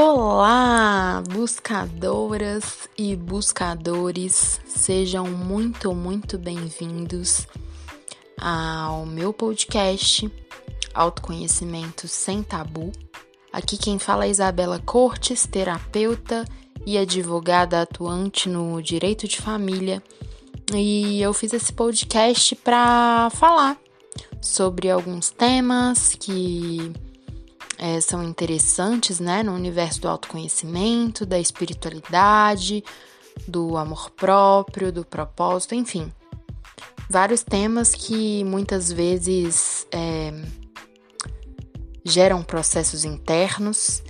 Olá, buscadoras e buscadores, sejam muito, muito bem-vindos ao meu podcast Autoconhecimento Sem Tabu. Aqui quem fala é Isabela Cortes, terapeuta e advogada atuante no direito de família. E eu fiz esse podcast para falar sobre alguns temas que é, são interessantes, né, no universo do autoconhecimento, da espiritualidade, do amor próprio, do propósito, enfim. Vários temas que muitas vezes é, geram processos internos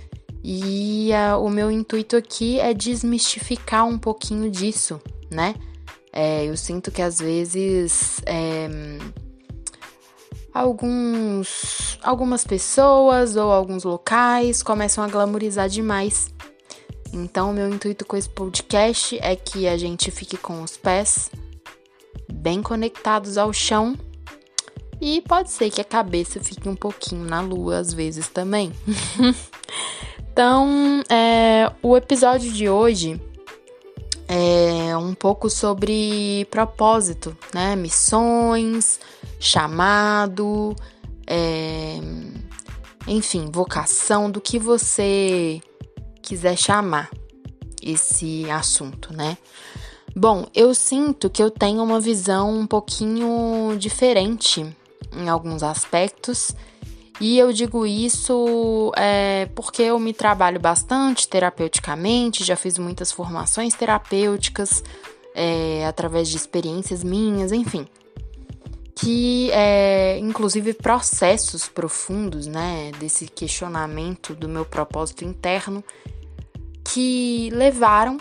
e o meu intuito aqui é desmistificar um pouquinho disso, né? É, eu sinto que às vezes é, alguns, algumas pessoas ou alguns locais começam a glamorizar demais. Então, meu intuito com esse podcast é que a gente fique com os pés bem conectados ao chão e pode ser que a cabeça fique um pouquinho na lua às vezes também. então, é, o episódio de hoje é um pouco sobre propósito, né? Missões, chamado, é, enfim, vocação, do que você quiser chamar esse assunto, né? Bom, eu sinto que eu tenho uma visão um pouquinho diferente em alguns aspectos e eu digo isso é, porque eu me trabalho bastante terapeuticamente, já fiz muitas formações terapêuticas é, através de experiências minhas, enfim. Que, é, inclusive, processos profundos, né, desse questionamento do meu propósito interno, que levaram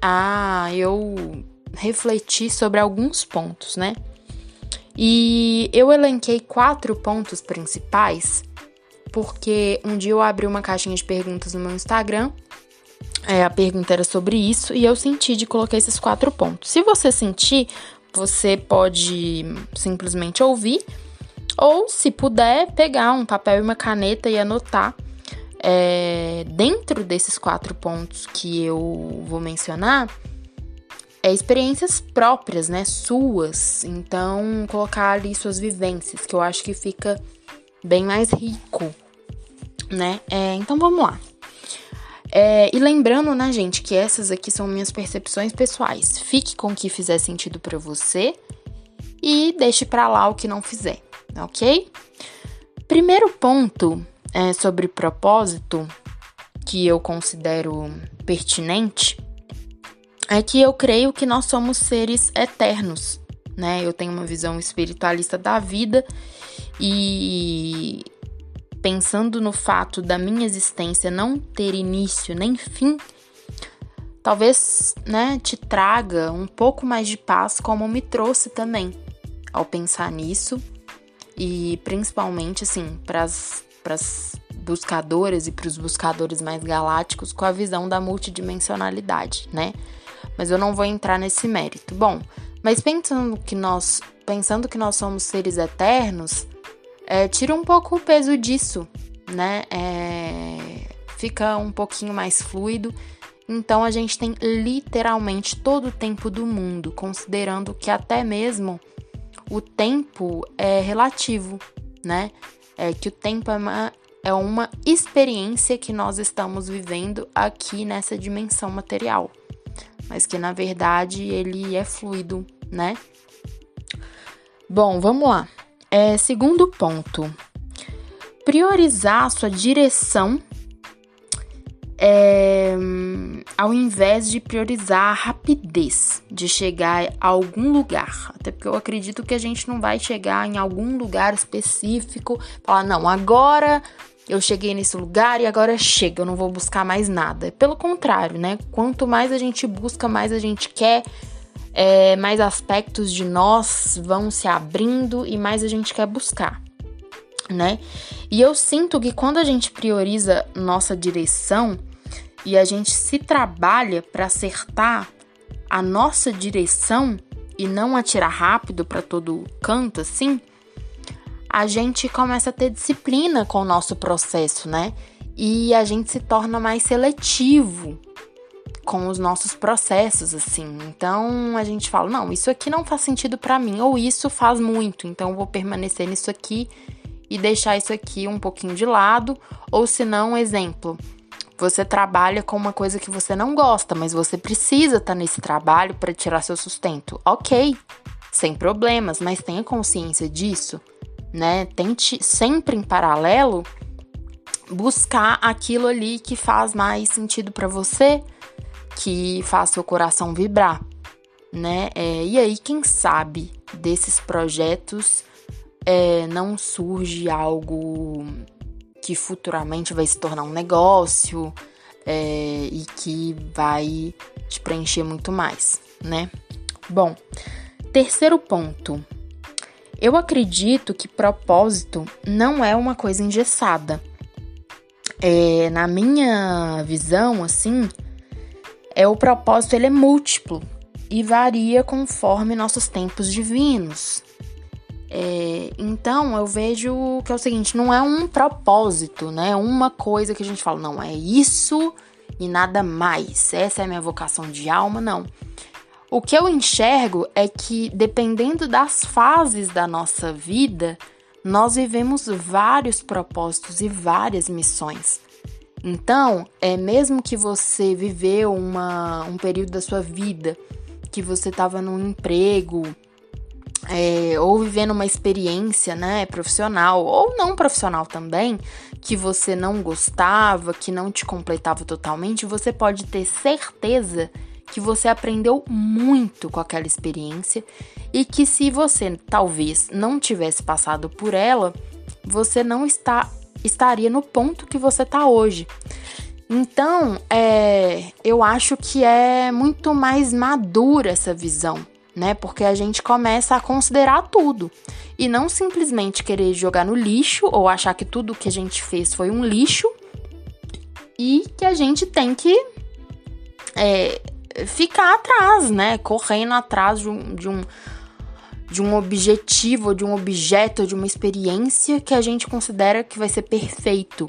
a eu refletir sobre alguns pontos, né? E eu elenquei quatro pontos principais, porque um dia eu abri uma caixinha de perguntas no meu Instagram. É, a pergunta era sobre isso e eu senti de colocar esses quatro pontos. Se você sentir, você pode simplesmente ouvir, ou se puder, pegar um papel e uma caneta e anotar é, dentro desses quatro pontos que eu vou mencionar é, experiências próprias, né? Suas. Então, colocar ali suas vivências, que eu acho que fica bem mais rico, né? É, então, vamos lá. É, e lembrando, né, gente, que essas aqui são minhas percepções pessoais. Fique com o que fizer sentido para você e deixe para lá o que não fizer, ok? Primeiro ponto é sobre propósito que eu considero pertinente é que eu creio que nós somos seres eternos, né? Eu tenho uma visão espiritualista da vida e pensando no fato da minha existência não ter início nem fim, talvez, né, te traga um pouco mais de paz como me trouxe também ao pensar nisso e principalmente assim para as buscadoras e para os buscadores mais galácticos com a visão da multidimensionalidade, né? Mas eu não vou entrar nesse mérito. Bom, mas pensando que nós, pensando que nós somos seres eternos, é, tira um pouco o peso disso, né? É, fica um pouquinho mais fluido. Então a gente tem literalmente todo o tempo do mundo, considerando que até mesmo o tempo é relativo, né? É que o tempo é uma, é uma experiência que nós estamos vivendo aqui nessa dimensão material mas que na verdade ele é fluido, né? Bom, vamos lá. É, segundo ponto, priorizar sua direção é, ao invés de priorizar a rapidez de chegar a algum lugar. Até porque eu acredito que a gente não vai chegar em algum lugar específico, falar, não, agora eu cheguei nesse lugar e agora chega, eu não vou buscar mais nada. Pelo contrário, né? Quanto mais a gente busca, mais a gente quer, é, mais aspectos de nós vão se abrindo e mais a gente quer buscar, né? E eu sinto que quando a gente prioriza nossa direção e a gente se trabalha para acertar a nossa direção e não atirar rápido para todo canto assim, a gente começa a ter disciplina com o nosso processo, né? e a gente se torna mais seletivo com os nossos processos, assim. Então a gente fala: não, isso aqui não faz sentido para mim, ou isso faz muito, então vou permanecer nisso aqui e deixar isso aqui um pouquinho de lado. Ou se não, exemplo, você trabalha com uma coisa que você não gosta, mas você precisa estar tá nesse trabalho para tirar seu sustento. Ok, sem problemas, mas tenha consciência disso, né? Tente sempre em paralelo buscar aquilo ali que faz mais sentido para você, que faz seu coração vibrar, né? É, e aí, quem sabe desses projetos é, não surge algo que futuramente vai se tornar um negócio é, e que vai te preencher muito mais, né? Bom, terceiro ponto. Eu acredito que propósito não é uma coisa engessada. É, na minha visão, assim, é o propósito ele é múltiplo e varia conforme nossos tempos divinos. É, então eu vejo que é o seguinte, não é um propósito, né? Uma coisa que a gente fala, não, é isso e nada mais. Essa é a minha vocação de alma, não. O que eu enxergo é que dependendo das fases da nossa vida, nós vivemos vários propósitos e várias missões. Então, é mesmo que você viveu uma, um período da sua vida que você estava num emprego é, ou vivendo uma experiência né, profissional ou não profissional também, que você não gostava, que não te completava totalmente, você pode ter certeza que você aprendeu muito com aquela experiência e que se você talvez não tivesse passado por ela, você não está estaria no ponto que você está hoje. Então, é, eu acho que é muito mais madura essa visão, né? Porque a gente começa a considerar tudo e não simplesmente querer jogar no lixo ou achar que tudo que a gente fez foi um lixo e que a gente tem que é, ficar atrás, né? Correndo atrás de um, de um, de um objetivo, de um objeto, de uma experiência que a gente considera que vai ser perfeito,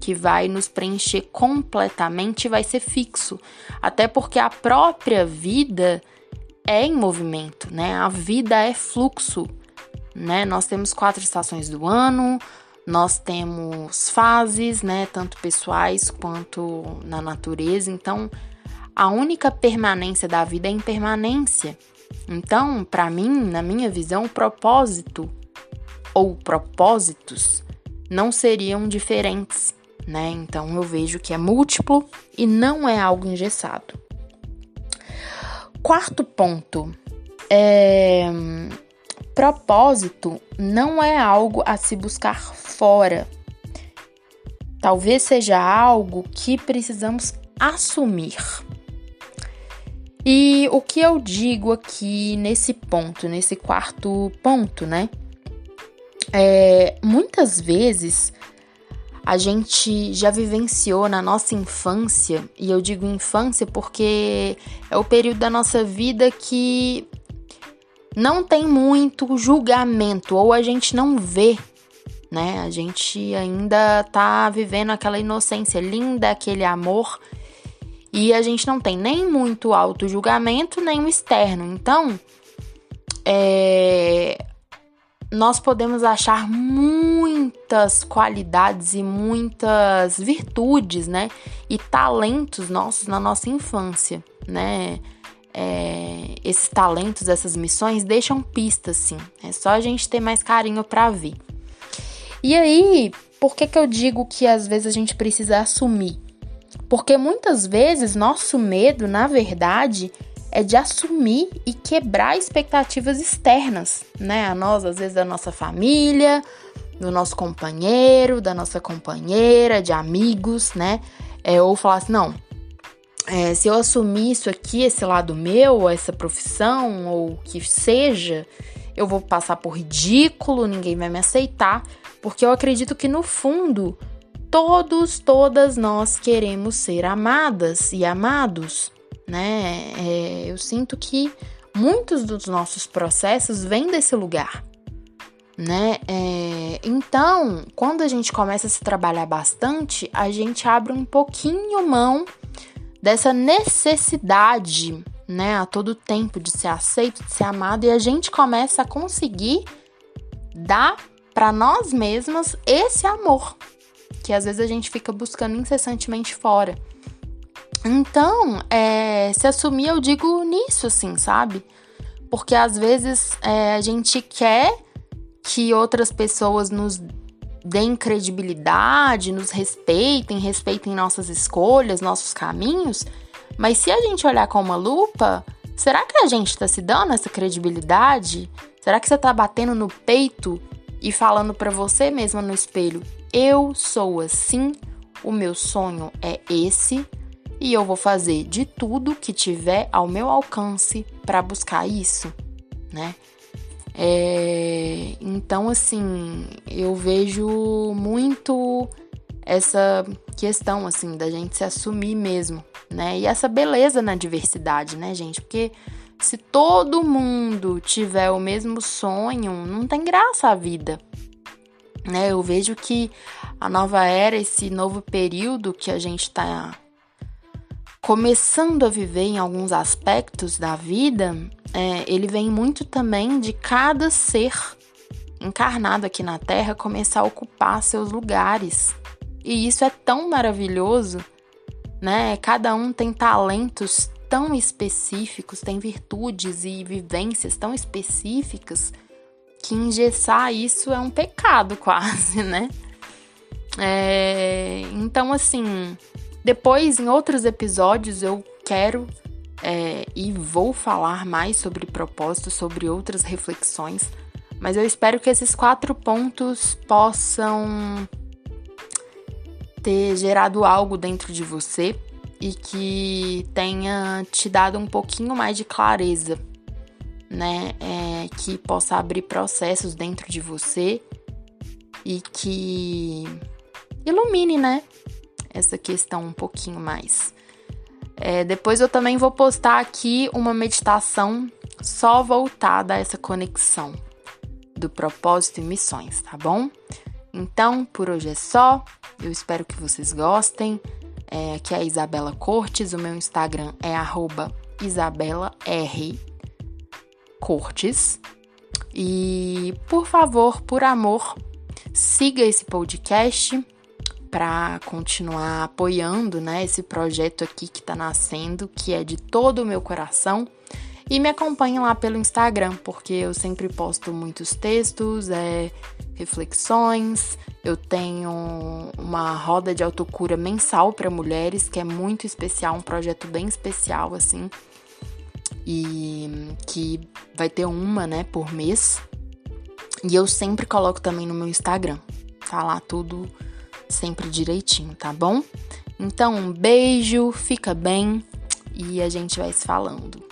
que vai nos preencher completamente e vai ser fixo. Até porque a própria vida é em movimento, né? A vida é fluxo, né? Nós temos quatro estações do ano, nós temos fases, né? Tanto pessoais quanto na natureza. Então, a única permanência da vida é impermanência. Então, para mim, na minha visão, propósito ou propósitos não seriam diferentes, né? Então eu vejo que é múltiplo e não é algo engessado. Quarto ponto, é, propósito não é algo a se buscar fora. Talvez seja algo que precisamos assumir. E o que eu digo aqui nesse ponto, nesse quarto ponto, né? É, muitas vezes a gente já vivenciou na nossa infância, e eu digo infância porque é o período da nossa vida que não tem muito julgamento, ou a gente não vê, né? A gente ainda tá vivendo aquela inocência linda, aquele amor, e a gente não tem nem muito auto-julgamento, nem o externo. Então, é, nós podemos achar muitas qualidades e muitas virtudes, né? E talentos nossos na nossa infância, né? É, esses talentos, essas missões deixam pistas, sim. É só a gente ter mais carinho para ver. E aí, por que que eu digo que às vezes a gente precisa assumir? Porque muitas vezes nosso medo, na verdade, é de assumir e quebrar expectativas externas, né? A nós, às vezes, da nossa família, do nosso companheiro, da nossa companheira, de amigos, né? É, ou falar assim, não, é, se eu assumir isso aqui, esse lado meu, essa profissão, ou que seja, eu vou passar por ridículo, ninguém vai me aceitar, porque eu acredito que no fundo, todos, todas nós queremos ser amadas e amados né? É, eu sinto que muitos dos nossos processos vêm desse lugar, né? É, então, quando a gente começa a se trabalhar bastante, a gente abre um pouquinho mão dessa necessidade, né, a todo tempo de ser aceito, de ser amado, e a gente começa a conseguir dar para nós mesmas esse amor que às vezes a gente fica buscando incessantemente fora. Então, é, se assumir, eu digo nisso, assim, sabe? Porque às vezes é, a gente quer que outras pessoas nos deem credibilidade, nos respeitem, respeitem nossas escolhas, nossos caminhos, mas se a gente olhar com uma lupa, será que a gente está se dando essa credibilidade? Será que você está batendo no peito e falando para você mesma no espelho: eu sou assim, o meu sonho é esse e eu vou fazer de tudo que tiver ao meu alcance para buscar isso, né? É, então, assim, eu vejo muito essa questão, assim, da gente se assumir mesmo, né? E essa beleza na diversidade, né, gente? Porque se todo mundo tiver o mesmo sonho, não tem graça a vida, né? Eu vejo que a nova era, esse novo período que a gente está começando a viver em alguns aspectos da vida, é, ele vem muito também de cada ser encarnado aqui na Terra começar a ocupar seus lugares. E isso é tão maravilhoso, né? Cada um tem talentos tão específicos, tem virtudes e vivências tão específicas que engessar isso é um pecado quase, né? É, então, assim, depois em outros episódios eu quero é, e vou falar mais sobre propósito, sobre outras reflexões, mas eu espero que esses quatro pontos possam ter gerado algo dentro de você e que tenha te dado um pouquinho mais de clareza, né? É, que possa abrir processos dentro de você e que ilumine, né? Essa questão um pouquinho mais. É, depois eu também vou postar aqui uma meditação só voltada a essa conexão do propósito e missões, tá bom? Então, por hoje é só. Eu espero que vocês gostem. É, aqui é a Isabela Cortes, o meu Instagram é @isabela r Cortes. E, por favor, por amor, siga esse podcast para continuar apoiando né, esse projeto aqui que está nascendo, que é de todo o meu coração. E me acompanhe lá pelo Instagram, porque eu sempre posto muitos textos, é, reflexões. Eu tenho uma roda de autocura mensal para mulheres, que é muito especial, um projeto bem especial, assim. E que vai ter uma, né, por mês. E eu sempre coloco também no meu Instagram. Tá lá tudo sempre direitinho, tá bom? Então, um beijo, fica bem e a gente vai se falando.